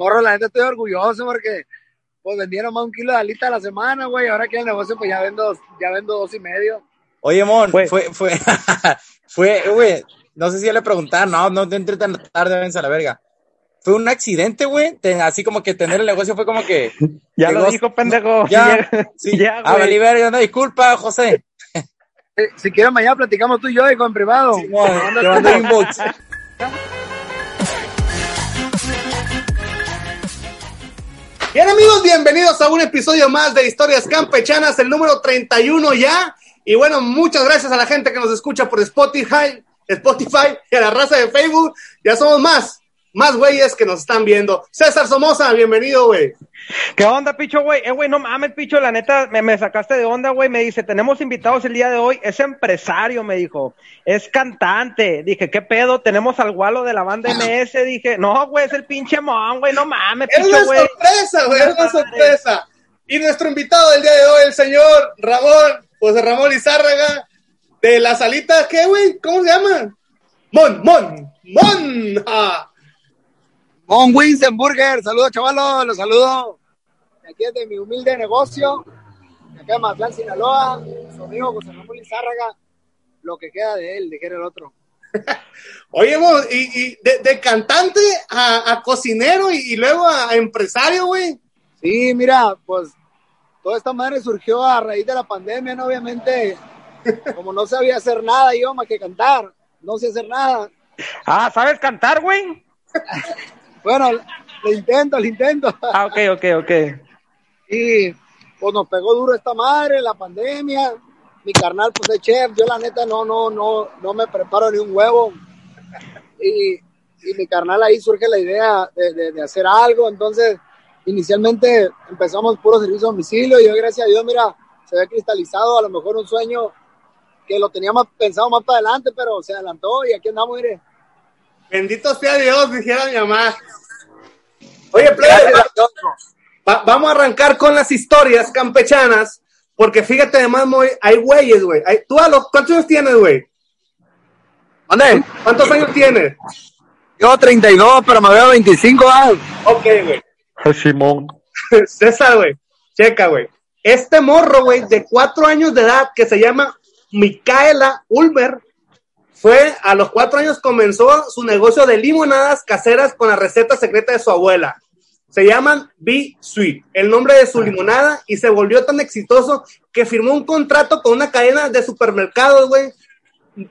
Morro, la neta estoy orgulloso porque pues vendieron más un kilo de alita a la semana, güey. Ahora que el negocio, pues ya vendo, ya vendo dos y medio. Oye, Mon, fue, fue, fue, güey, no sé si ya le preguntaron, no, no te entré tan tarde, vence a la verga. Fue un accidente, güey, así como que tener el negocio fue como que... ya lo dijo, pendejo. Ya, sí, ya, güey. Ah, no, disculpa, José. Si quieres mañana platicamos tú y yo, y con privado. Sí, te mando inbox. Bien amigos, bienvenidos a un episodio más de Historias Campechanas, el número 31 ya. Y bueno, muchas gracias a la gente que nos escucha por Spotify, Spotify y a la raza de Facebook. Ya somos más, más güeyes que nos están viendo. César Somoza, bienvenido, güey. ¿Qué onda, picho, güey? Eh, güey, no mames, picho, la neta, me, me sacaste de onda, güey. Me dice, tenemos invitados el día de hoy. Es empresario, me dijo. Es cantante. Dije, ¿qué pedo? Tenemos al gualo de la banda MS. Dije, no, güey, es el pinche mon, güey, no mames, picho, güey. Es una sorpresa, güey, es una sorpresa. Y nuestro invitado del día de hoy, el señor Ramón, José Ramón Lizárraga, de la salita, ¿qué, güey? ¿Cómo se llama? Mon, Mon, Mon. Ah. Mon Winsenburger, saludos chavalos, los saludo. Aquí es de mi humilde negocio, de acá de Matlán, Sinaloa, su amigo José Ramón Lizárraga, lo que queda de él, de que era el otro. Oye, y, y de, cantante a, cocinero y, luego a, empresario, güey. Sí, mira, pues toda esta madre surgió a raíz de la pandemia, ¿no? Obviamente, como no sabía hacer nada yo más que cantar, no sé hacer nada. Ah, ¿sabes cantar, güey? Bueno, le intento, le intento. Ah, ok, ok, ok. Y pues nos pegó duro esta madre, la pandemia. Mi carnal, pues es chef. Yo, la neta, no, no, no, no me preparo ni un huevo. Y, y mi carnal ahí surge la idea de, de, hacer algo. Entonces, inicialmente empezamos puro servicio a domicilio. Y hoy, gracias a Dios, mira, se ve cristalizado a lo mejor un sueño que lo teníamos pensado más para adelante, pero se adelantó y aquí andamos, mire. Bendito sea Dios, dijera mi mamá. Oye, vamos a arrancar con las historias campechanas, porque fíjate, además, hay güeyes, güey. ¿Tú a los cuántos años tienes, güey? ¿Dónde? ¿Cuántos años tienes? Yo 32, pero me veo 25 años. Ok, güey. Simón. César, güey. Checa, güey. Este morro, güey, de cuatro años de edad, que se llama Micaela Ulmer, fue a los cuatro años comenzó su negocio de limonadas caseras con la receta secreta de su abuela. Se llaman Be Sweet, el nombre de su limonada, y se volvió tan exitoso que firmó un contrato con una cadena de supermercados, güey,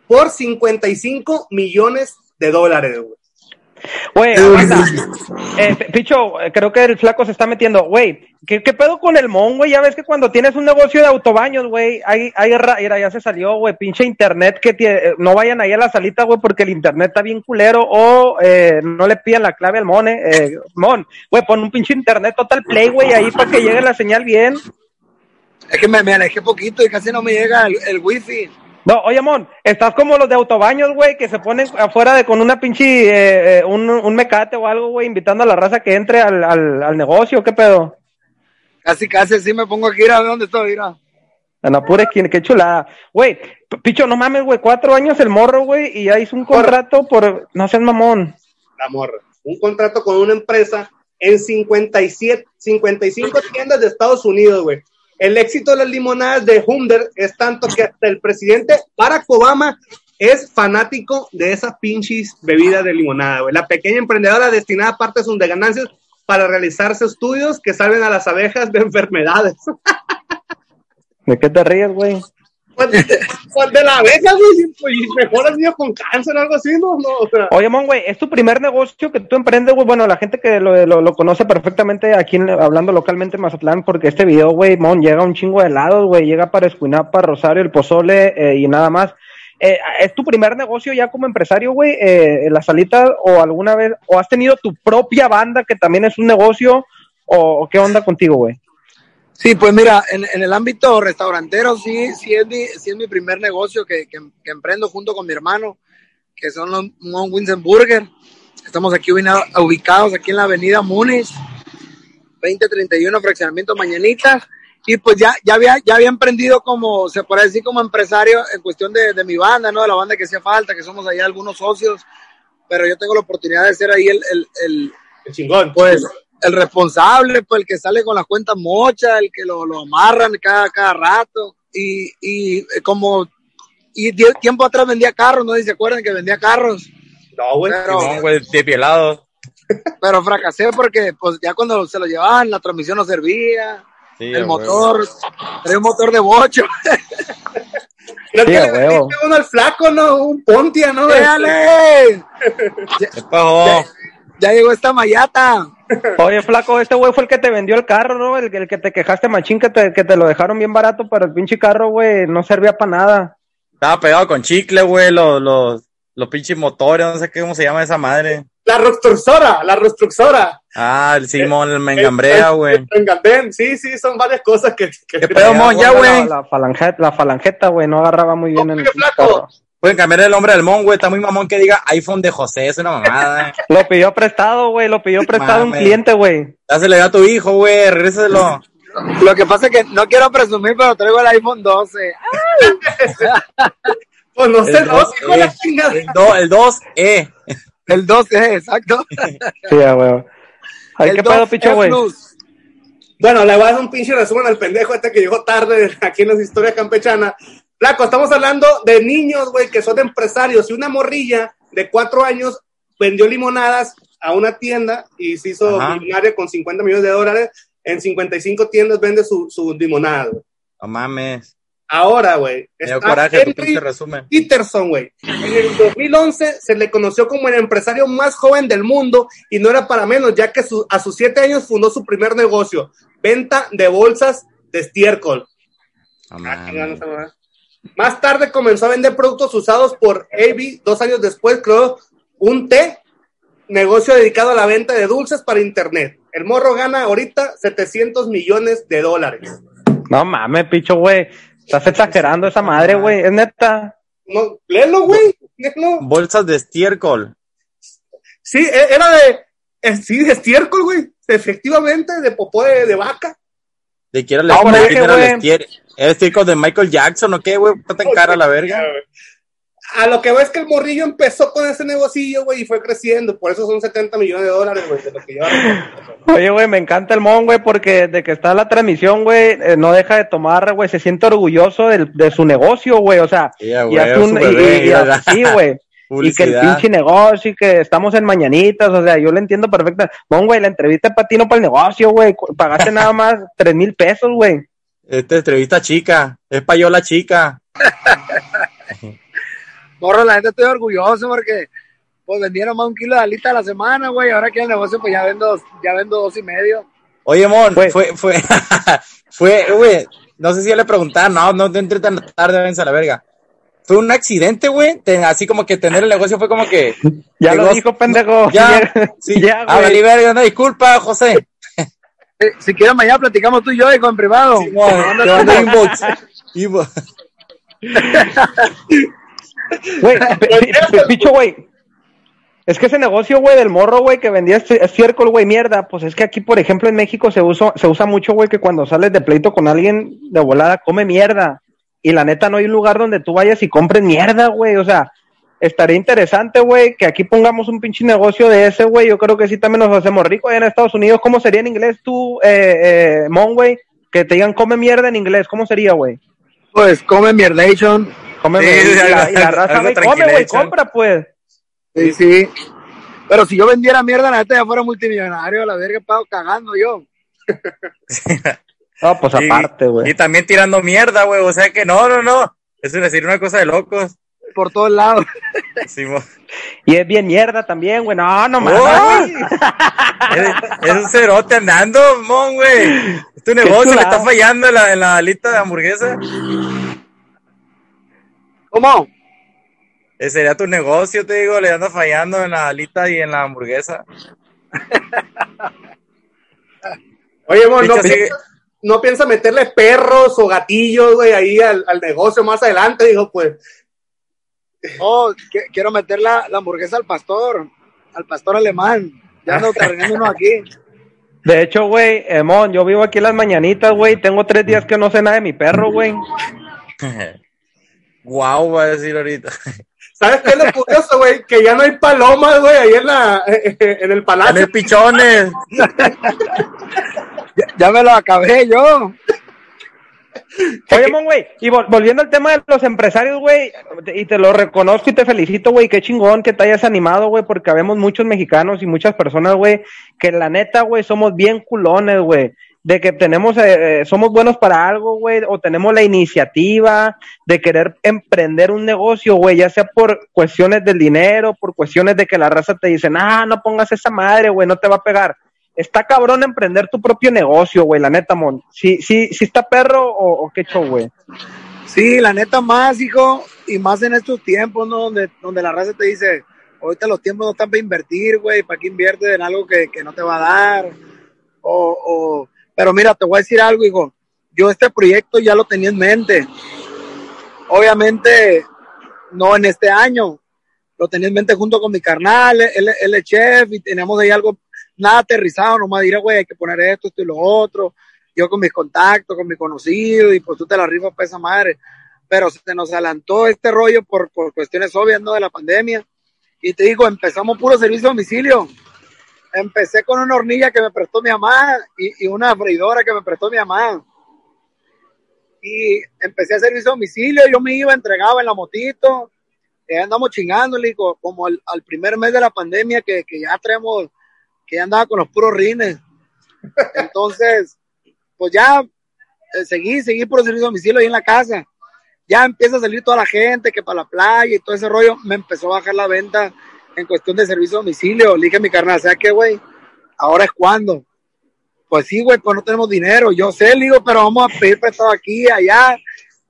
por 55 millones de dólares, güey. Güey, eh, Picho, creo que el flaco se está metiendo. Güey, ¿qué, pedo con el mon, güey? Ya ves que cuando tienes un negocio de autobaños, güey, hay, hay, ya se salió, güey, pinche internet que eh, no vayan ahí a la salita, güey, porque el internet está bien culero o eh, no le pidan la clave al mone. Eh, mon, güey, pon un pinche internet total play, güey, ahí para que llegue la señal bien. Es que me, me alejé poquito y casi no me llega el, el wifi. No, oye, Mon, estás como los de autobaños, güey, que se ponen afuera de con una pinche, eh, eh, un, un, mecate o algo, güey, invitando a la raza que entre al, al, al, negocio, ¿qué pedo? Casi, casi así me pongo aquí, a ver dónde estoy, mira. En apure, qué chulada. Güey, picho, no mames, güey, cuatro años el morro, güey, y ya hizo un contrato por, no seas mamón. La morra, un contrato con una empresa en 57, 55 tiendas de Estados Unidos, güey. El éxito de las limonadas de Hunder es tanto que hasta el presidente Barack Obama es fanático de esa pinches bebida de limonada, güey. La pequeña emprendedora destinada parte de ganancias para realizarse estudios que salven a las abejas de enfermedades. ¿De qué te ríes, güey? Pues, pues, de la abeja, güey, pues mejor has niño con cáncer o algo así, ¿no? o sea. Oye, Mon, güey, es tu primer negocio que tú emprendes, güey. Bueno, la gente que lo, lo, conoce perfectamente aquí hablando localmente en Mazatlán, porque este video, güey, Mon, llega un chingo de helados, güey, llega para Escuinapa, Rosario, el Pozole eh, y nada más. Eh, ¿Es tu primer negocio ya como empresario, güey, eh, la salita o alguna vez, o has tenido tu propia banda que también es un negocio, o qué onda contigo, güey? Sí, pues mira, en, el ámbito restaurantero sí, sí es mi, sí es mi primer negocio que, que, emprendo junto con mi hermano, que son los Mon Burger. Estamos aquí ubicados aquí en la avenida Múnich, 2031, fraccionamiento Mañanitas. Y pues ya, ya, había, ya había emprendido como, se puede decir, como empresario en cuestión de, de mi banda, ¿no? De la banda que hacía falta, que somos ahí algunos socios, pero yo tengo la oportunidad de ser ahí el, el, el Qué chingón. Pues el responsable, pues el que sale con las cuentas mochas, el que lo, lo amarran cada, cada rato. Y, y eh, como y tiempo atrás vendía carros, no sé si se acuerdan que vendía carros, No, güey. pero, Simón, güey, de pielado. pero fracasé porque pues ya cuando se lo llevaban la transmisión no servía, Sí, el motor, era un motor de bocho. Creo Sí, que le uno al flaco, ¿no? Un Pontia, ¿no? ¡Déjale! ¿Qué pasó? Ya llegó esta mayata. Oye, flaco, este güey fue el que te vendió el carro, ¿no? El, el que te quejaste, machín, que te, que te lo dejaron bien barato, pero el pinche carro, güey, no servía para nada. Estaba pegado con chicle, güey, los, los, los pinches motores, no sé qué, cómo se llama esa madre. La restructora, la restructora. Ah, el Simón, el Mengambrea, güey. En Gandén, sí, sí, son varias cosas que... que ¿Qué pedo, mon? Ya, La- güey. La, falangeta, la falangeta, güey, no agarraba muy bien en el flaco. carro. Pueden cambiar el nombre del mon, güey. Está muy mamón que diga iPhone de José, es una mamada. Lo pidió prestado, güey, lo pidió prestado un Mames. cliente, güey. Dásele a tu hijo, güey, regréselo. Lo que pasa es que no quiero presumir, pero traigo el iPhone 12. Pues no sé, El no, dos, hijo de la eh. chingada. El 2, el 2E. El 12, exacto. Sí, güey. Ay, El qué pedo, 2E picho, güey. Bueno, le voy a dar un pinche resumen al pendejo este que llegó tarde aquí en las historias campechanas. Flaco, estamos hablando de niños, güey, que son empresarios. Y una morrilla de cuatro años vendió limonadas a una tienda y se hizo Ajá. millonaria con 50 millones de dólares. En 55 tiendas vende su, su limonada, güey. No mames. Ahora, güey. Está coraje Henry resumen. Peterson, güey. En el 2011 se le conoció como el empresario más joven del mundo y no era para menos, ya que su- a sus siete años fundó su primer negocio, venta de bolsas de estiércol. No Ah, no. Más tarde comenzó a vender productos usados por AB. Dos años después creó un té, negocio dedicado a la venta de dulces para internet. El morro gana ahorita 700 millones de dólares. No mames, picho, güey. Estás exagerando esa madre, güey. Es neta. No, léelo, güey. Léelo. Bolsas de estiércol. Sí, e- era de, eh, sí, de estiércol, güey. Efectivamente, de popó de, de vaca. De No, hombre, quién era güey. el estier- ¿El estiércol de Michael Jackson o qué, güey? Está tan cara la verga. A lo que ves que el morrillo empezó con ese negocillo, güey, y fue creciendo. Por eso son 70 millones de dólares, güey, de lo que lleva. Oye, güey, me encanta el mon, güey, porque de que está la transmisión, güey, eh, no deja de tomar, güey, se siente orgulloso del- de su negocio, güey, o sea, Sí, a y hace un, bebé, y- y- mira. sí, güey, y que el pinche negocio y que estamos en mañanitas, o sea, yo lo entiendo perfecta. Mon, güey, la entrevista para ti no para el negocio, güey, pagaste nada más tres mil pesos, güey. Esta entrevista chica. Es payola chica. Morro, la gente estoy orgulloso porque pues vendieron más un kilo de alita a la semana, güey. Ahora que el negocio, pues ya vendo, ya vendo dos y medio. Oye, Mon, Fue- fue, fue, fue, güey, no sé si ya le preguntaban, no, no te entré tan tarde, vense a la verga. Fue un accidente, güey, así como que tener el negocio fue como que... Ya lo llegó- dijo, pendejo. Ya, sí, ya, ah, güey. valí verga, una disculpa, José. Eh, si quieres, mañana platicamos tú y yo, hijo, en privado. Simón, te mando inbox. Inbox. Güey, pi- pi- pi- picho, güey. Es que ese negocio, güey, del morro, güey, que vendía este- estiércol, güey, mierda, pues es que aquí, por ejemplo, en México se usa, se usa mucho, güey, que cuando sales de pleito con alguien de volada, come mierda. Y la neta, no hay un lugar donde tú vayas y compres mierda, güey. O sea, estaría interesante, güey, que aquí pongamos un pinche negocio de ese, güey. Yo creo que sí también nos hacemos ricos allá en Estados Unidos. ¿Cómo sería en inglés tú, eh, eh, Mon, güey? Que te digan come mierda en inglés. ¿Cómo sería, güey? Pues come mierdation. Come Sí, mierda. y la, y la algo- raza, algo güey, come, güey, compra, pues. Sí, sí. Pero si yo vendiera mierda, la neta ya fuera multimillonario, la verga, pago cagando yo. No, pues Y- aparte, güey. Y también tirando mierda, güey, o sea que no, no, no. Eso es decir una cosa de locos. Por todos lados. Simón. Y es bien mierda también, güey. No, no ¡Oh! mames. Es, es un cerote andando, mon, güey. Es tu negocio, le está fallando en la, en la alita de hamburguesa. ¿Cómo? Ese sería tu negocio, te digo, le anda fallando en la alita y en la hamburguesa. Oye, mon, no, piensa, no piensa meterle perros o gatillos, güey, ahí al, al negocio más adelante. Dijo, pues, Oh, que- quiero meter la, la hamburguesa al pastor, al pastor alemán. Ya ando uno aquí. De hecho, güey, Mon, yo vivo aquí en las mañanitas, güey. Tengo tres días que no sé nada de mi perro, güey. Guau, va a decir ahorita. ¿Sabes qué es lo curioso, güey? Que ya no hay palomas, güey, ahí en, la, en el En palacio. el pichones. Ya, ya me lo acabé yo. Oye, mon, güey, y vol- volviendo al tema de los empresarios, güey, y te lo reconozco y te felicito, güey, qué chingón que te hayas animado, güey, porque habemos muchos mexicanos y muchas personas, güey, que la neta, güey, somos bien culones, güey, de que tenemos, eh, eh, somos buenos para algo, güey, o tenemos la iniciativa de querer emprender un negocio, güey, ya sea por cuestiones del dinero, por cuestiones de que la raza te dicen, ah, no pongas esa madre, güey, no te va a pegar. Está cabrón emprender tu propio negocio, güey, la neta, mon. Sí, sí, sí está perro o, qué show, güey. Sí, la neta más, hijo, y más en estos tiempos, ¿no? Donde, la raza te dice, ahorita los tiempos no están para invertir, güey, ¿para qué inviertes en algo que, no te va a dar? O, pero mira, te voy a decir algo, hijo, yo este proyecto ya lo tenía en mente. Obviamente, no en este año, lo tenía en mente junto con mi carnal, él, él es chef y teníamos ahí algo, nada aterrizado, nomás diré, güey, hay que poner esto, esto y lo otro yo con mis contactos, con mi conocido, y pues tú te la rifas para esa madre. Pero se nos adelantó este rollo por, por cuestiones obvias, ¿no? De la pandemia. Y te digo, empezamos puro servicio a domicilio. Empecé con una hornilla que me prestó mi mamá y, una freidora que me prestó mi mamá. Y empecé a servicio a domicilio, yo me iba, entregaba en la motito, ahí andamos chingándole, co- como al, al primer mes de la pandemia que, que ya traemos, que ya andaba con los puros rines. Entonces, pues ya eh, seguí, seguí por el servicio a domicilio ahí en la casa. Ya empieza a salir toda la gente que para la playa y todo ese rollo. Me empezó a bajar la venta en cuestión de servicio a domicilio. Le dije a mi carnal, ¿sabes qué, güey? Ahora es cuando. Pues sí, güey, pues no tenemos dinero. Yo sé, le digo, pero vamos a pedir prestado aquí, allá.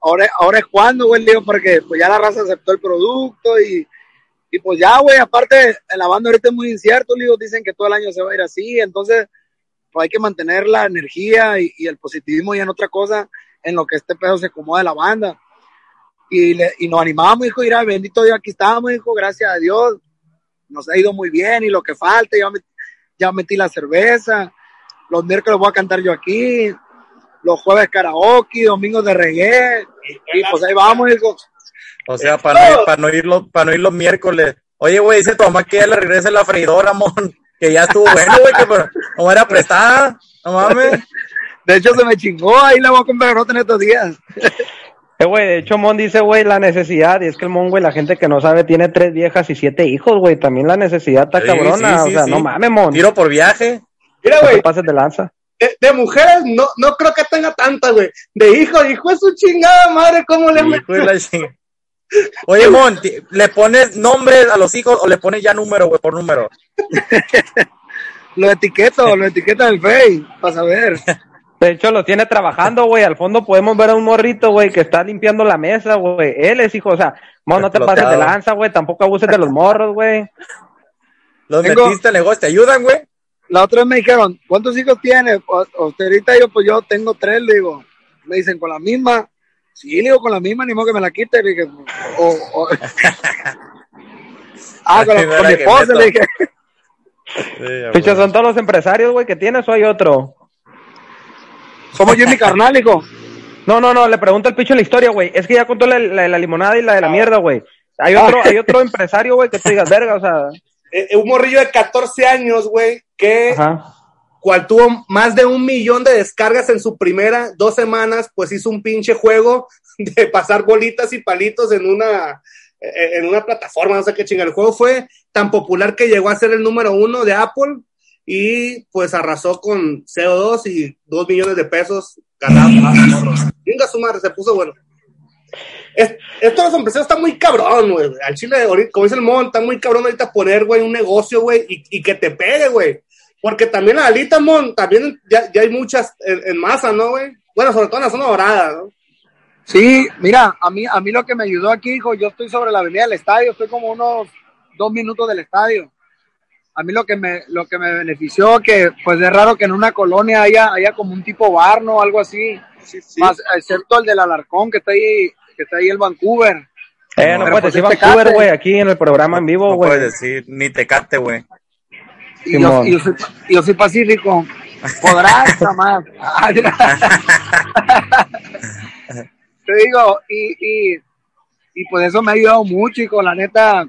Ahora, ahora es cuando, güey, le digo, porque pues ya la raza aceptó el producto y, y pues ya, güey, aparte, la banda ahorita es muy incierto, digo, dicen que todo el año se va a ir así, entonces pues hay que mantener la energía y, el positivismo y en otra cosa en lo que este pedo se acomoda la banda. Y, le, y nos animamos, hijo, ir bendito Dios, aquí estamos, hijo, gracias a Dios. Nos ha ido muy bien y lo que falta, ya, ya metí la cerveza. Los miércoles voy a cantar yo aquí. Los jueves karaoke, domingos de reggae. Y pues ahí vamos, hijo. O sea, para no, ir, para no ir los, para no ir los miércoles. Oye, güey, dice tu mamá que ya le regrese la freidora, mon. Que ya estuvo bueno, güey, que pero, no era prestada. No mames. De hecho, se me chingó, ahí la voy a comprar en estos días. Eh, güey, de hecho, Mon dice, güey, la necesidad, y es que el Mon, güey, la gente que no sabe, tiene tres viejas y siete hijos, güey, también la necesidad está Sí, cabrona, sí, sí, o sea, sí. no mames, Mon, Tiro por viaje. Mira, no güey, pases de lanza. de, de mujeres no, no creo que tenga tantas, güey. De hijo, hijo es su chingada madre, ¿cómo le Hijo de la ching- Oye, Mon, ti- ¿le pones nombres a los hijos o le pones ya número, güey, por número? Lo etiqueto, lo etiqueta en el Face, para saber. De hecho, lo tiene trabajando, güey, al fondo podemos ver a un morrito, güey, que está limpiando la mesa, güey, él es hijo, o sea, Mon, no te pases de lanza, güey, tampoco abuses de los morros, güey. Los Tengo- metiste al negocio, ¿te ayudan, güey? La otra vez me dijeron, ¿cuántos hijos tienes? O- Usted ahorita yo, pues yo tengo tres, le digo. Me dicen, ¿con la misma? Sí, le digo, con la misma, ni modo que me la quite. Le dije, o, o- ah, con, la- con mi esposa, le dije. Picho, ¿son todos los empresarios, güey, que tienes o hay otro? Somos yo y mi carnal, hijo. No, no, no, le pregunto al picho la historia, güey. Es que ya contó la, la, la limonada y la de la mierda, güey. Hay otro, hay otro empresario, güey, que te digas, verga, o sea. Eh, un morrillo de 14 años, güey, que Ajá. Cual tuvo más de un millón de descargas en su primera dos semanas, pues hizo un pinche juego de pasar bolitas y palitos en una, eh, en una plataforma, no sé qué chinga. El juego fue tan popular que llegó a ser el número uno de Apple y pues arrasó con CO2 y dos millones de pesos ganados. Ah. Venga su madre, se puso bueno. Es- esto de los empresarios está muy cabrón, güey. Al chile, como dice el Mon, está muy cabrón ahorita poner, güey, un negocio, güey, y, y que te pegue, güey. Porque también la alita, Mon, también ya, ya hay muchas en, en masa, ¿no, güey? Bueno, sobre todo en la zona dorada, ¿no? Sí, mira, a mí, a mí lo que me ayudó aquí, hijo, yo estoy sobre la avenida del estadio, estoy como unos dos minutos del estadio. A mí lo que me, lo que me benefició, que pues es raro que en una colonia haya, haya como un tipo bar, ¿no? Algo así. Más, excepto el del Alarcón, que está ahí, que está ahí el Vancouver. Eh, no Pero puedes pues decir Vancouver, güey, aquí en el programa en vivo, No güey. puedes decir, ni te cate, güey. Y yo, yo soy, yo soy pacífico. Podrás, jamás. Te digo, y, y, y pues eso me ha ayudado mucho y con la neta,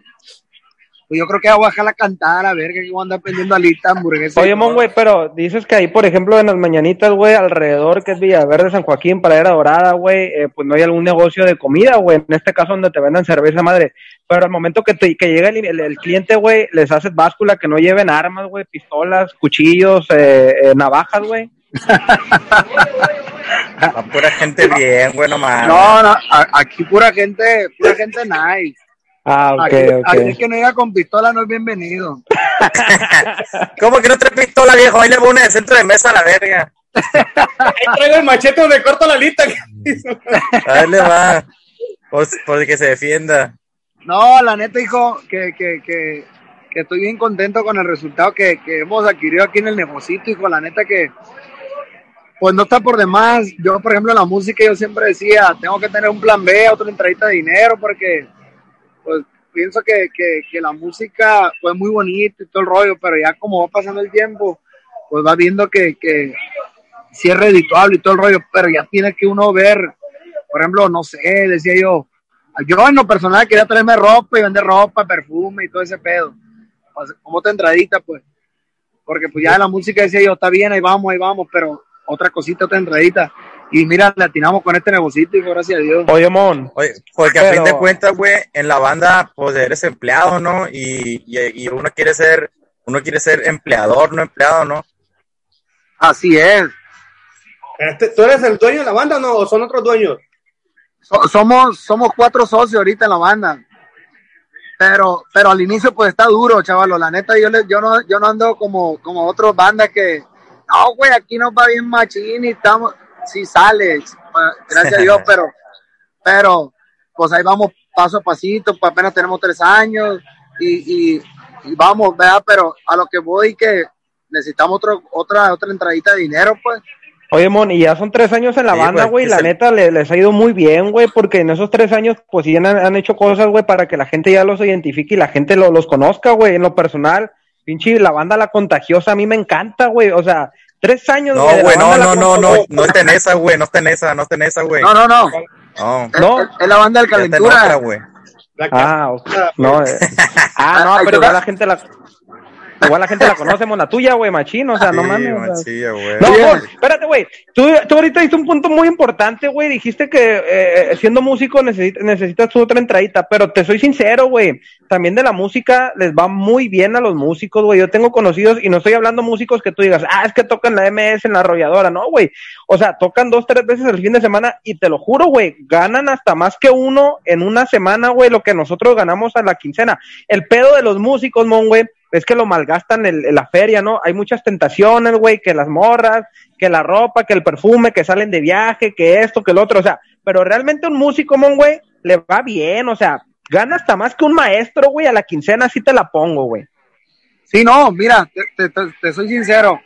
pues yo creo que voy a dejarla cantar, a ver que voy a andar pendiendo alita, hamburguesa. Oye, Mon, güey, pero dices que ahí, por ejemplo, en las mañanitas, güey, alrededor, que es Villaverde, San Joaquín, Pradera Dorada, güey, eh, pues no hay algún negocio de comida, güey, en este caso donde te vendan cerveza madre. Pero al momento que, te, que llega el, el- el cliente, güey, les haces báscula que no lleven armas, güey, pistolas, cuchillos, eh, eh, navajas, güey. A pura gente bien, güey, no mames. No, no, aquí pura gente, pura gente nice. Ah, ok, Aquí, ok. aquí que no llega con pistola no es bienvenido. ¿Cómo que no trae pistola, viejo? Ahí le voy una de centro de mesa a la verga. Ahí traigo el machete donde corto la lista. Ahí le va. Pues, por que se defienda. No, la neta, hijo, que, que, que, que estoy bien contento con el resultado que, que hemos adquirido aquí en el negocito, hijo. La neta que, pues no está por demás. Yo, por ejemplo, en la música, yo siempre decía, tengo que tener un plan B, otra entradita de dinero, porque, pues, pienso que, que, que la música fue muy bonita y todo el rollo, pero ya como va pasando el tiempo, pues va viendo que, que sí es redituable y todo el rollo, pero ya tiene que uno ver, por ejemplo, no sé, decía yo, yo en lo personal quería traerme ropa y vender ropa, perfume y todo ese pedo. Pues, como otra entradita, pues. Porque pues ya la música decía yo, está bien, ahí vamos, ahí vamos, pero otra cosita, otra entradita. Y mira, le atinamos con este negocito y gracias a Dios. Oye, Mon, Oye, porque a fin de cuentas, güey, en la banda, pues eres empleado, ¿no? Y, y, y uno quiere ser, uno quiere ser empleador, no empleado, ¿no? Así es. Este, ¿Tú eres el dueño de la banda o no? ¿O son otros dueños? So- somos, somos cuatro socios ahorita en la banda. Pero, pero al inicio pues está duro, chavalo. La neta, yo, le- yo no, yo no ando como, como otras bandas que, no, güey, aquí nos va bien machín y estamos, sí sale, gracias a Dios, pero, pero, pues ahí vamos paso a pasito, pues apenas tenemos tres años y, y, y vamos, ¿verdad? Pero a lo que voy que necesitamos otro, otra, otra entradita de dinero, pues. Oye, Mon, y ya son tres años en la Sí, banda, güey, La neta le- les ha ido muy bien, güey, porque en esos tres años, pues sí han, han hecho cosas, güey, para que la gente ya los identifique y la gente lo- los conozca, güey. En lo personal, pinche, la banda La Contagiosa a mí me encanta, güey. O sea, tres años, No, de la güey, no, no, no, no, no está en esa, güey, no está en esa, no está en esa, güey. No, no, no. No, Es, No. es- es la banda del ya calentura. otra, Ah, ok. no, eh. ah, no, pero va- la gente la, igual la gente la conoce, Mon, la tuya, güey, machín, o sea, no mames. machilla, güey. No, espérate, güey. Tú, tú ahorita diste un punto muy importante, güey. Dijiste que eh, siendo músico necesitas, necesitas tu otra entradita, pero te soy sincero, güey. También de la música les va muy bien a los músicos, güey. Yo tengo conocidos y no estoy hablando músicos que tú digas, ah, es que tocan la MS en la arrolladora. No, güey. O sea, tocan dos, tres veces el fin de semana y te lo juro, güey, ganan hasta más que uno en una semana, güey, lo que nosotros ganamos a la quincena. El pedo de los músicos, mon, güey, es que lo malgastan en, la feria, ¿no? Hay muchas tentaciones, güey, que las morras, que la ropa, que el perfume, que salen de viaje, que esto, que el otro, o sea, pero realmente un músico, mon, güey, le va bien, o sea, gana hasta más que un maestro, güey, a la quincena sí te la pongo, güey. Sí, no, mira, te, te- te- te soy sincero.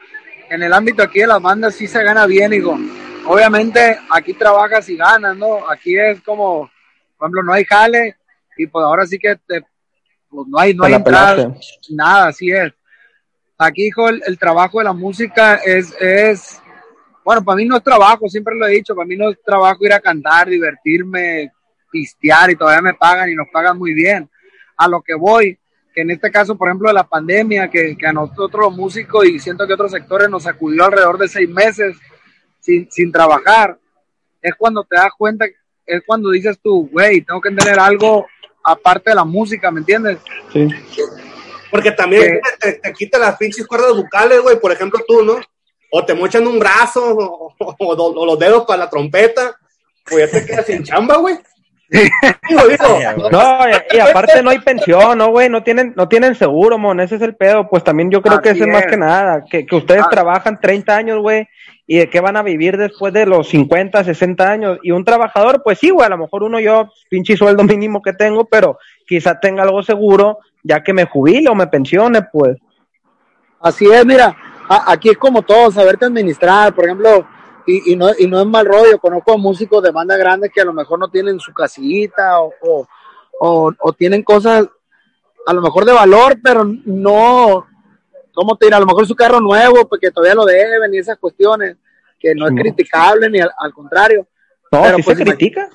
En el ámbito aquí de las bandas sí se gana bien, hijo. Obviamente aquí trabajas y ganas, ¿no? Aquí es como, por ejemplo, no hay jale y pues ahora sí que te, pues no hay, no hay entrada, nada, así es. Aquí, hijo, el, el trabajo de la música es, es, bueno, para mí no es trabajo, siempre lo he dicho, para mí no es trabajo ir a cantar, divertirme, pistear y todavía me pagan y nos pagan muy bien. A lo que voy, que en este caso, por ejemplo, de la pandemia, que, que a nosotros los músicos y siento que otros sectores nos sacudió alrededor de seis meses sin, sin trabajar, es cuando te das cuenta, es cuando dices tú, güey, tengo que tener algo aparte de la música, ¿me entiendes? Sí. Porque también Que- te, te quita las pinches cuerdas bucales, güey. Por ejemplo, tú, ¿no? O te mochan un brazo o, o- o- o los dedos para la trompeta. Pues ya te quedas sin chamba, güey. Digo, digo. No, y, y aparte no hay pensión, ¿no, güey? No tienen, no tienen seguro, mon, ese es el pedo. Pues también yo creo que ese es más que nada, que, que ustedes Ah. trabajan 30 años, güey, y de qué van a vivir después de los 50, 60 años. Y un trabajador, pues sí, güey, a lo mejor uno yo, pinche sueldo mínimo que tengo, pero quizá tenga algo seguro, ya que me jubile o me pensione, pues. Así es, mira, a- aquí es como todo, saberte administrar, por ejemplo, y, no, y no es mal rollo, conozco músicos de bandas grandes que a lo mejor no tienen su casita o, o- o tienen cosas a lo mejor de valor, pero no, ¿cómo te? A lo mejor su carro nuevo, porque todavía lo deben y esas cuestiones, que no es criticable ni al, al contrario. No, Pero, sí pues, se critica.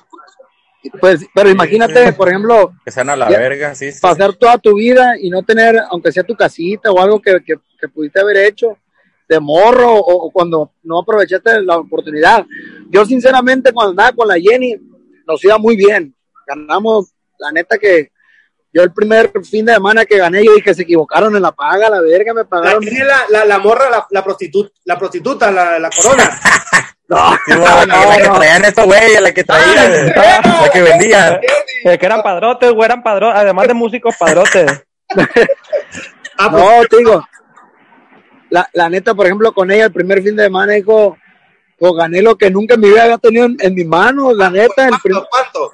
Pues, pero imagínate, por ejemplo, Que sean a la Ya. verga, sí, sí. pasar toda tu vida y no tener, aunque sea tu casita o algo que, que, que pudiste haber hecho de morro o, o cuando no aprovechaste la oportunidad. Yo sinceramente cuando andaba con la Jenny nos iba muy bien. Ganamos, la neta que yo el primer fin de semana que gané yo dije se equivocaron en la paga, la verga, me La, pagaron. tiene la, la, la morra, la, la, prostitu- la prostituta, la, la corona. No, Sí, bueno, la, la que traían estos güeyes, la que traían, la que vendían. Que eran padrotes, güey, eran padrotes, además de músicos padrotes. Ah, No, te digo, la, la neta, por ejemplo, con ella el primer fin de semana dijo, pues gané lo que nunca en mi vida había tenido en, en mis manos, la neta, el, prim- ¿cuánto?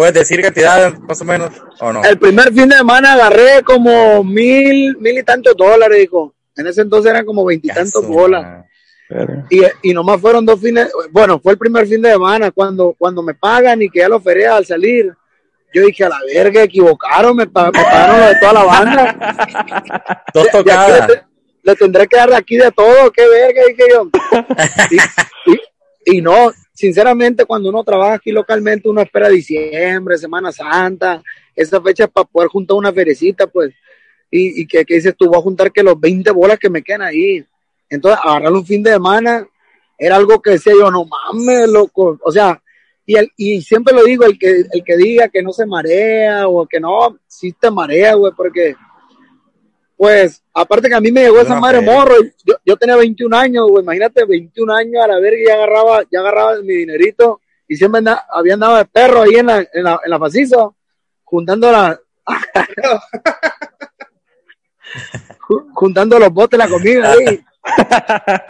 ¿Puedes decir cantidad más o menos o no? el primer fin de semana agarré como mil, mil y tantos dólares, dijo. En ese entonces eran como veintitantos bolas. Y, y nomás fueron dos fines, bueno, fue el primer fin de semana, cuando, cuando me pagan y que ya lo feria al salir. Yo dije, a la verga, equivocaron, me, pa- me pagaron lo de toda la banda. Dos tocadas. le, te- le tendré que dar de aquí de todo, qué verga, dije yo. Y, y- y no, sinceramente, cuando uno trabaja aquí localmente, uno espera diciembre, Semana Santa, esa fecha para poder juntar una ferecita, pues. Y, que dices tú, voy a juntar que los 20 bolas que me quedan ahí. Entonces, agarrar un fin de semana era algo que decía yo, no mames, loco. O sea, y, el, y siempre lo digo, el que, el que diga que no se marea o que no, sí te marea, güey, porque, pues, aparte que a mí me llegó esa madre morro, y yo, yo tenía 21 años, güey, imagínate, 21 años a la verga y ya agarraba, ya agarraba mi dinerito y siempre anda- había andado de perro ahí en la, en la, en la pacizo, juntando la, ju- juntando los botes, la comida ahí.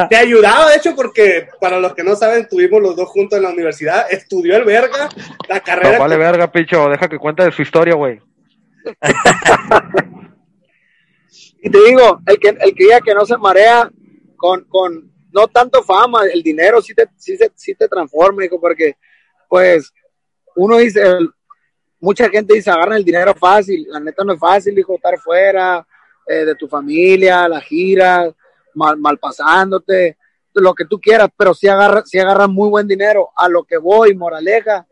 Te ayudaba, de hecho, porque para los que no saben, tuvimos los dos juntos en la universidad. Estudió el verga, la No, carrera. vale verga, picho, deja que cuente de su historia, güey. Y te digo, el que, el que diga que no se marea con, con no tanto fama, el dinero sí te, sí, sí te transforma, hijo, porque pues uno dice, el- mucha gente dice, agarran el dinero fácil, la neta no es fácil, hijo, estar fuera eh, de tu familia, la gira, mal, mal pasándote, lo que tú quieras, pero sí agarra, sí agarra muy buen dinero. A lo que voy, moraleja,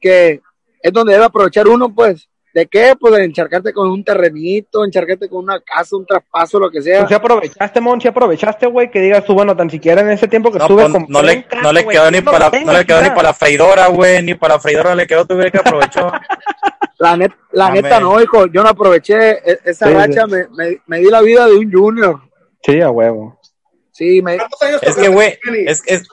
que es donde debe aprovechar uno, pues, ¿de qué? Pues de encharcarte con un terrenito, encharcarte con una casa, un traspaso, lo que sea. Tú sí aprovechaste, Mon, sí aprovechaste, güey, que digas tú, bueno, tan siquiera en ese tiempo que No, estuve pues, compré no le, no le quedó ni no para, no le quedó ni para la freidora, güey, ni para la freidora le quedó, tuve que aprovechó. La, net- la neta no, hijo, yo no aproveché e- esa Sí, racha, me, me, me di la vida de un junior. Sí, a huevo. Sí, me, ¿Cuántos años Es que, güey, es, es,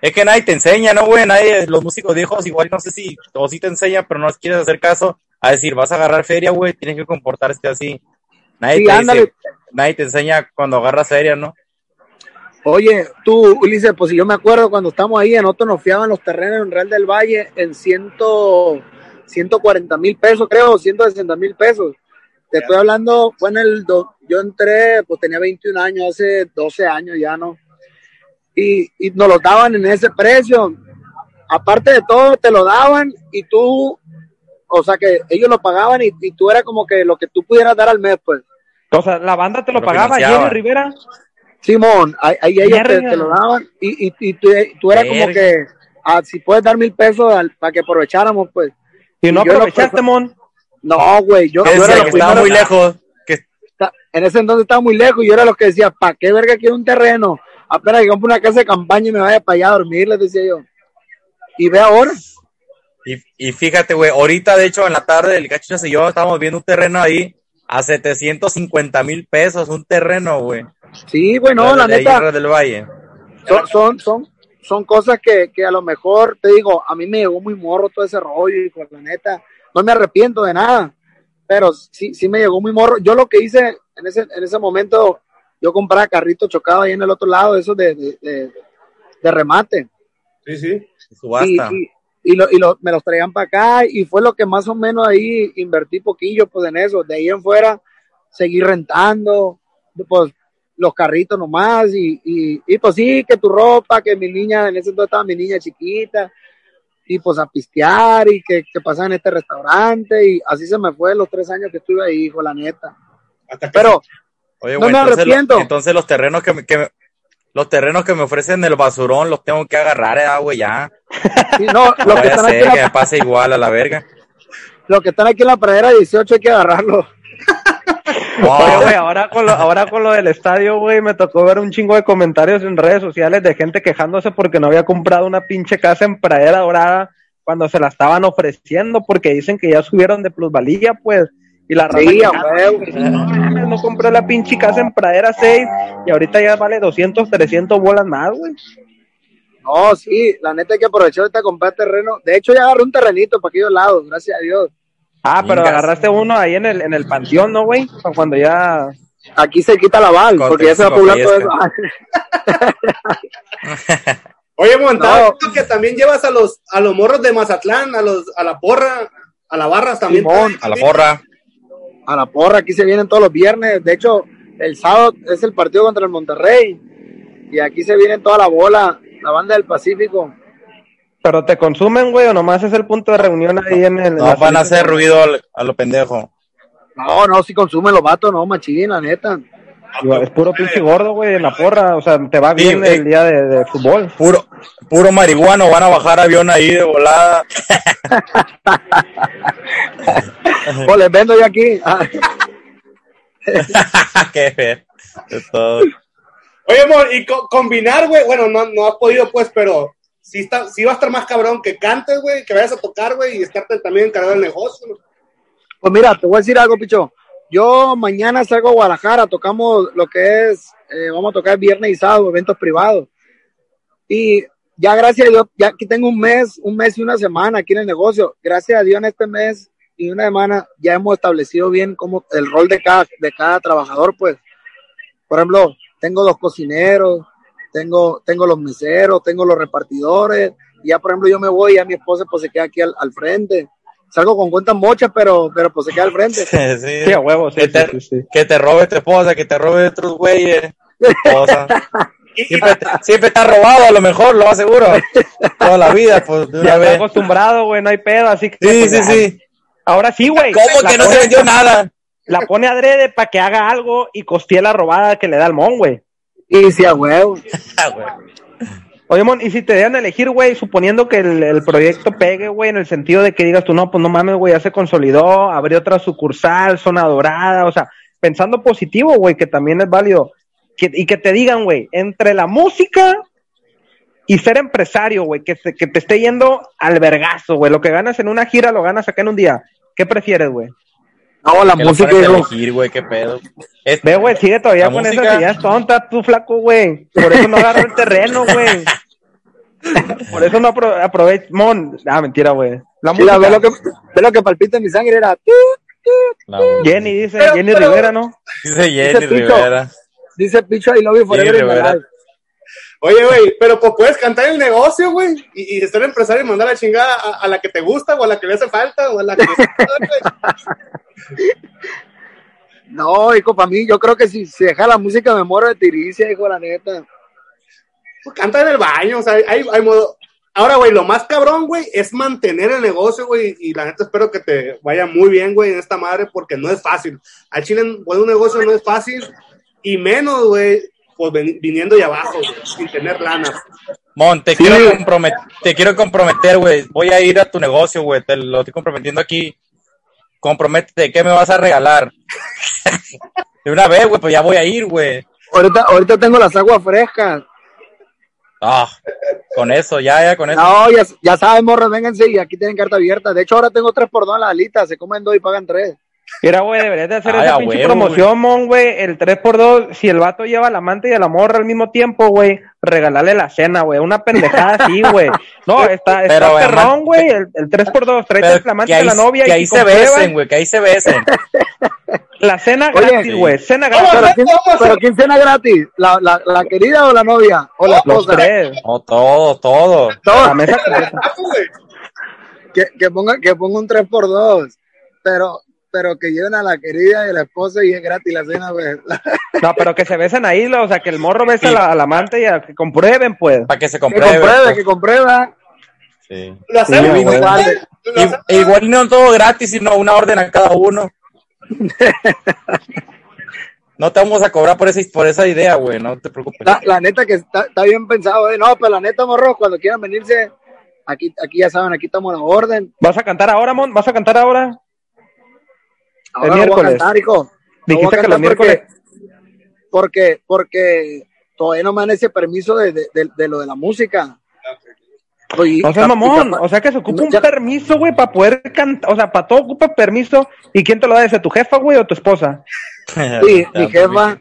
es que nadie te enseña, ¿no, güey? Nadie, los músicos viejos igual no sé si, o sí te enseñan, pero no quieres hacer caso a decir, vas a agarrar feria, güey, tienes que comportarte así. Nadie Sí, te ándale. dice, nadie te enseña cuando agarras feria, ¿no? Oye, tú, Ulises, pues si yo me acuerdo cuando estamos ahí, en nosotros nos fiaban los terrenos en Real del Valle en ciento, 140 mil pesos, creo, 160 mil pesos. Te estoy hablando, fue en el, do- yo entré, pues tenía 21 años, hace 12 años ya, ¿no? Y, y nos lo daban en ese precio. Aparte de todo, te lo daban y tú, o sea que ellos lo pagaban y, y tú era como que lo que tú pudieras dar al mes, pues. O sea, la banda te lo, Lo pagaba. Jenny Rivera. Simón, ahí, ahí ellos te, lo daban y, y, y tú, tú eras como que, ah, si puedes dar mil pesos al- para que aprovecháramos, pues. Y no lo aprovechaste, Mon. No, güey, yo, yo era lo que estaba primero- muy lejos, que en ese entonces estaba muy lejos y yo era los que decía, ¿para qué verga quiero un terreno? Apenas que compre una casa de campaña y me vaya para allá a dormir, les decía yo. Y ve ahora. Y, y fíjate, güey, ahorita, de hecho, en la tarde, el Cachichas y yo estábamos viendo un terreno ahí a 750 mil pesos, un terreno, güey. Sí, güey, no, De- la de neta, del Valle. son, son, son, son cosas que, que a lo mejor, te digo, a mí me llegó muy morro todo ese rollo y la neta, no me arrepiento de nada, pero sí, sí me llegó muy morro. Yo lo que hice en ese, en ese momento, yo compraba carritos chocados ahí en el otro lado, esos de, de, de, de remate. Sí, sí. Subasta. y, y, lo, y lo- me los traían para acá y fue lo que más o menos ahí invertí poquillo pues en eso. De ahí en fuera seguí rentando, pues los carritos nomás y, y, y pues sí, que tu ropa, que mi niña, en ese entonces estaba mi niña chiquita y pues a pistear y que, que pasaba en este restaurante y así se me fue los tres años que estuve ahí, hijo, la neta. Hasta Pero Oye, no me entonces, arrepiento. entonces los terrenos que, me- que me- los terrenos que me ofrecen el basurón los tengo que agarrar, eh, güey, ya. Sí, no, No los que a están aquí en que la, me pase igual a la verga. los que están aquí en la pradera 18 hay que agarrarlo. No, Oye, güey, ahora con, lo, ahora con lo del estadio, güey, me tocó ver un chingo de comentarios en redes sociales de gente quejándose porque no había comprado una pinche casa en Pradera Dorada cuando se la estaban ofreciendo porque dicen que ya subieron de plusvalía, pues. Y la Sí, no, no compré la pinche casa en Pradera 6 y ahorita ya vale 200, 300 bolas más, güey. No, sí, la neta hay que aprovechar ahorita a comprar terreno. De hecho, ya agarré un terrenito para aquellos lados, gracias a Dios. Ah, pero agarraste uno ahí en el, en el panteón, ¿no, güey? Cuando ya... Aquí se quita la val, porque ya se va a poblar todo eso. Oye, montado, No. que también llevas a los, a los morros de Mazatlán, a los, a la porra, a la barras también. Simón. a la porra. a la porra, aquí se vienen todos los viernes. De hecho, el sábado es el partido contra el Monterrey. Y aquí se vienen toda la bola, la banda del Pacífico. ¿Pero te consumen, güey, o nomás es el punto de reunión ahí en el... No van a hacer ruido al- a lo pendejo. No, no, si consumen los vatos, no, machín, la neta. Es puro pinche gordo, güey, en la porra. O sea, te va bien güey. el día de, de fútbol. Puro, puro marihuano, van a bajar avión ahí de volada. O les vendo yo aquí. Qué feo. Es todo. Oye, amor, y co- combinar, güey, bueno, no, no has podido, pues, pero sí, está, sí va a estar más cabrón que cantes, güey, que vayas a tocar, güey, y estarte también encargado del negocio. ¿no? Pues mira, te voy a decir algo, Picho. Yo mañana salgo a Guadalajara, tocamos lo que es, eh, vamos a tocar viernes y sábado, eventos privados. Y ya gracias a Dios, ya aquí tengo un mes, un mes y una semana aquí en el negocio. Gracias a Dios en este mes y una semana ya hemos establecido bien como el rol de cada, de cada trabajador, pues. Por ejemplo, tengo los cocineros, tengo, tengo los meseros, tengo los repartidores. Y ya, por ejemplo, yo me voy y ya mi esposa pues se queda aquí al, al frente. Salgo con cuentas mochas, pero, pero pues se queda al frente. Sí. Sí, a huevo, sí, que, sí, te, sí, sí. que te robe tu esposa, que te robe otros güeyes. tu esposa. Siempre, ha robado, a lo mejor, lo aseguro. Toda la vida, pues, de Ya una está vez. acostumbrado, güey, no hay pedo, así que... Sí, pues, sí, ya. sí. Ahora sí, güey. ¿Cómo La que no se vendió nada? La pone adrede para que haga algo y costee la robada que le da al mon, güey. Y sí, a huevo. Güey. Oye, Mon, y si te dieran a elegir, güey, suponiendo que el, el proyecto pegue, güey, en el sentido de que digas tú, no, pues no mames, güey, ya se consolidó, abrió otra sucursal, zona dorada, o sea, pensando positivo, güey, que también es válido, que, y que te digan, güey, entre la música y ser empresario, güey, que, se- que te esté yendo al vergazo, güey, lo que ganas en una gira lo ganas acá en un día, ¿qué prefieres, güey? No, la música, hijo. elegir, güey, qué pedo. Es- Ve, güey, sigue todavía con música- esas ideas tontas, tú flaco, güey. Por eso no agarró el terreno, güey. Por eso no apro. Mon, ah, mentira, güey. La Mira, música. ve lo que, ve lo que palpita en mi sangre, era. Jenny dice, Pero- Jenny pero- Rivera, ¿no? Dice Jenny Dice Picho. Rivera. Dice Picho, I love you forever Rivera. Oye, güey, pero pues puedes cantar el negocio, güey, y, y ser empresario y mandar la chingada a, a la que te gusta o a la que le hace falta o a la que... No, hijo, para mí, yo creo que si se deja la música me muero de tiricia, hijo, la neta. Pues canta en el baño, o sea, hay, hay modo... Ahora, güey, lo más cabrón, güey, es mantener el negocio, güey, y la neta espero que te vaya muy bien, güey, en esta madre, porque no es fácil. Al Chile, bueno, un negocio no es fácil, y menos, güey, pues viniendo de abajo, güey, sin tener lana. Mon, te, quiero compromet- te quiero comprometer, güey. Voy a ir a tu negocio, güey. Te lo estoy comprometiendo aquí. Comprométete, ¿qué me vas a regalar? De una vez, güey, pues ya voy a ir, güey. Ahorita, ahorita tengo las aguas frescas. Ah, con eso, ya, ya, con eso. No, ya, ya saben, morros, vénganse y aquí tienen carta abierta. De hecho, ahora tengo tres por dos en la alita, se comen dos y pagan tres. Mira, güey, deberías de hacer Ay, esa pinche huevo, promoción, mon, güey. El 3x2, si el vato lleva al amante y a la morra al mismo tiempo, güey, regalarle la cena, güey. Una pendejada así, güey. No, está, está Pero, perrón, güey. El, el 3x2, tráete el amante de la novia que y ahí se besen, güey, que ahí se besen. La cena Oye, gratis, sí. güey. Cena ¿Cómo gratis. ¿Pero quién, pero quién cena gratis? ¿La, la, la querida o la novia? ¿O la Los esposa? tres. No, todo, todo. Todos. La mesa que, que ponga que ponga un 3 por 2 pero pero que lleven a la querida y a la esposa y es gratis la cena pues No, pero que se besen ahí, o sea, que el morro bese a la, al amante y a que comprueben, pues. Para que se que compruebe. compruebe pues. que comprueba Sí. Lo hacemos, Sí. Lo. Y- igual no todo gratis, sino una orden a cada uno. no te vamos a cobrar por esa, por esa idea, güey, no te preocupes. La, la neta que está, está bien pensado, eh. No, pero la neta, morro, cuando quieran venirse, aquí, aquí ya saben, aquí estamos a la orden. ¿Vas a cantar ahora, Mon? ¿Vas a cantar ahora? Ahora no voy a miércoles. cantar, hijo. Dijiste que los miércoles. Porque, porque, porque todavía no me dan ese permiso de, de, de- de lo de la música. Oye, seas cap- mamón, o sea que se ocupa un Ya- permiso, güey, para poder cantar, o sea, para todo ocupa permiso. ¿Y quién te lo da ese, tu jefa, güey, o tu esposa? Sí, mi jefa.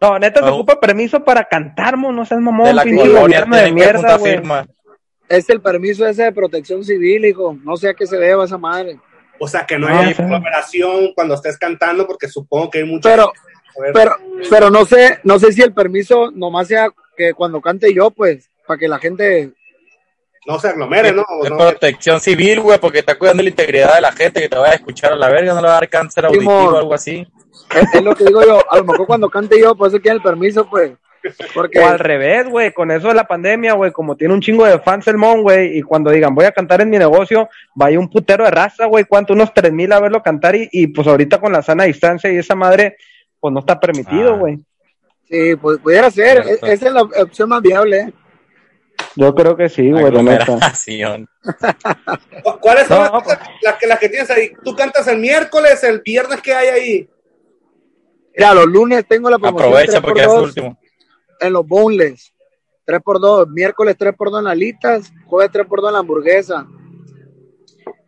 No, neta, se ocupa permiso para cantar, mon, no seas mamón, De la pinche gobierno de mierda, güey. Es el permiso ese de protección civil, hijo. No sé a qué se deba esa madre. O sea, que no Ah, haya sí. aglomeración cuando estés cantando, porque supongo que hay mucha Pero, gente. pero, pero no sé, no sé si el permiso nomás sea que cuando cante yo, pues, para que la gente. no se aglomere, ¿no? Es no- protección civil, güey, porque está cuidando la integridad de la gente que te vaya a escuchar a la verga, no le va a dar cáncer auditivo o algo así. Es, es lo que digo yo. A lo mejor cuando cante yo, por eso quieren el permiso, pues. Porque. O al revés, güey, con eso de la pandemia, güey, como tiene un chingo de fans el mon, güey, y cuando digan voy a cantar en mi negocio, vaya un putero de raza, güey, cuánto, unos tres mil a verlo cantar, y, y pues ahorita con la sana distancia y esa madre, pues no está permitido, Ah. güey. Sí, pues pudiera ser. Es- Cierto. esa es la opción más viable. ¿eh? Yo creo que sí, güey, la neta. Aglomeración. ¿Cu- ¿Cuáles son No, las, pues- las que, las que tienes ahí? ¿Tú cantas el miércoles, el viernes que hay ahí? Mira, los lunes tengo la promoción. Aprovecha 3x2 porque es el último. En los boneless. 3x2. Miércoles 3x2 en las alitas. Jueves 3x2 en la hamburguesa.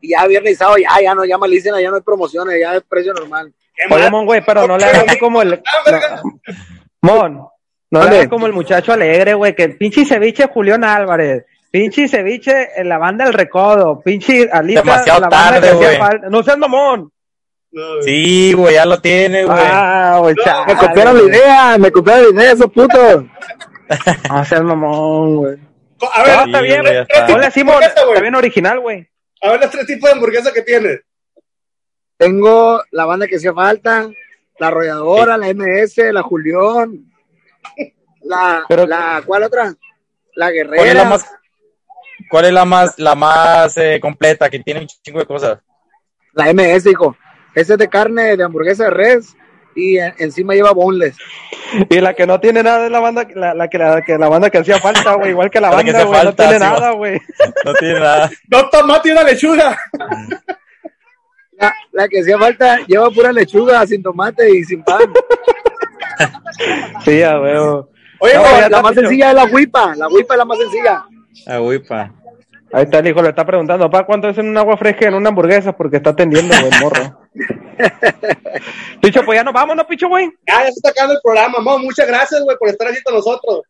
Y ya viernes y sábado, ya, ya no, ya malicen, ya no hay promociones, ya es precio normal. ¿Qué Oye? Mon, güey, pero no le hagas como el... verga. no. Mon, no le hagas como el muchacho alegre, güey, que el pinche ceviche Julián Álvarez, pinche ceviche en la banda del recodo, pinche alita Demasiado la banda tarde, que hacía. No seas mamón. No. Sí, güey, ya lo tiene, güey. Ah, güey, No, Me copiaron la idea, me copiaron la idea, esos putos. No seas mamón, güey. A ver, Sí, está bien, güey, güey. está bien original, güey. a ver los tres tipos de hamburguesa que tienes. Tengo la banda que hacía falta, la arrolladora, la MS, la Julión, la, Pero- la, ¿cuál otra? La ¿Cuál es guerrera. la más, cuál es la más, la más eh, completa que tiene un chingo de cosas? La MS, hijo. Ese es de carne, de hamburguesa de res y en- encima lleva boneless. Y la que no tiene nada es la banda, la, la que, la, que la banda que hacía falta, güey, igual que la La que banda, hace güey, no falta, tiene sí, nada, güey. No tiene nada. Dos tomates y una lechuga. La, la que hacía falta lleva pura lechuga, sin tomate y sin pan. Sí, a veo. Oye, No, la más sencilla es la huipa, la huipa es la más sencilla. Ah, güey, pa. Ahí está el hijo, le está preguntando, ¿para cuánto es en un agua fresca y en una hamburguesa? Porque está atendiendo, güey, morro. Picho, pues ya nos vamos, ¿no, Picho, güey? ya, ya se está acabando el programa, Mo. Muchas gracias, güey, por estar aquí con nosotros.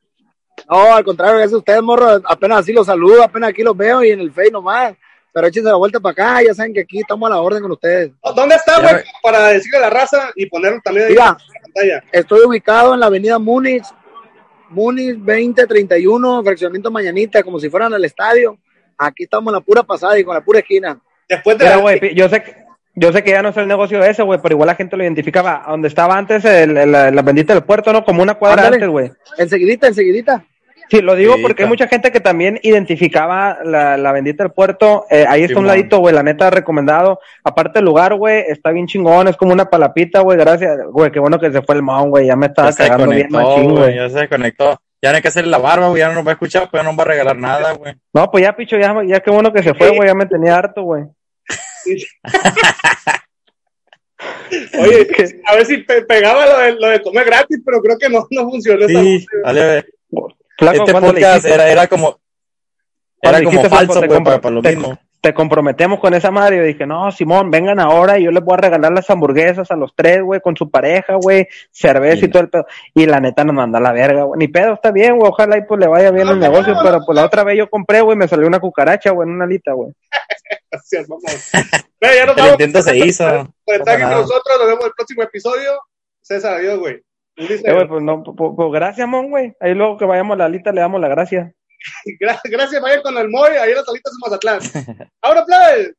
No, al contrario, gracias a ustedes, morro. Apenas así los saludo, apenas aquí los veo y en el Face nomás. Pero échense la vuelta para acá, ya saben que aquí estamos a la orden con ustedes. ¿Dónde está, güey? Para decirle a la raza y ponerlo también ahí Mira. en la pantalla. Estoy ubicado en la avenida Múnich, Múnich 2031, fraccionamiento Mañanita, como si fueran al estadio. Aquí estamos en la pura pasada y con la pura esquina. Después de Mira, la- yo sé que... Yo sé que ya no es el negocio ese, güey, pero igual la gente lo identificaba. Donde estaba antes el, el- la, la bendita del puerto, ¿no? Como una cuadra Ándale. antes, güey. Enseguidita, enseguidita. Sí, lo digo Sí, porque hay mucha gente que también identificaba la, la bendita del puerto. Eh, ahí está un ladito, güey, la neta recomendado. Aparte el lugar, güey, está bien chingón, es como una palapita, güey, gracias. Güey, qué bueno que se fue el mon, güey, ya me estaba Ya cagando bien machín, güey. Ya se conectó. Ya no hay que hacerle la barba, güey. Ya no nos va a escuchar, pues ya no nos va a regalar nada, güey. No, pues ya, picho, ya, ya qué bueno que se fue, güey, ya me tenía harto, güey. Oye, a ver si pe- pegaba lo de, lo de comer gratis, pero creo que no, no funcionó esa Sí, vale. Flaco, Este ¿cuándo le podcast era, era como, era como falso, güey, para, para lo te- mismo. Te comprometemos con esa madre. Yo dije, no, Simón, vengan ahora y yo les voy a regalar las hamburguesas a los tres, güey, con su pareja, güey, cerveza Sí. y todo el pedo. Y la neta nos manda a la verga, güey. Ni pedo, está bien, güey, ojalá y pues le vaya bien el negocio, pero pues la otra vez yo compré, güey, me salió una cucaracha, güey, en una alita, güey. Gracias, mamón. Bueno, ya nos El vamos intento se hizo. por estar aquí con nosotros. Nos vemos en el próximo episodio. César, adiós, güey. Eh, pues no, pues, pues, gracias, mon, güey. Ahí luego que vayamos a la alita le damos la gracia. Gracias, Bayer, con el Moy, ahí las alitas en Mazatlán. ¡Ahora, play!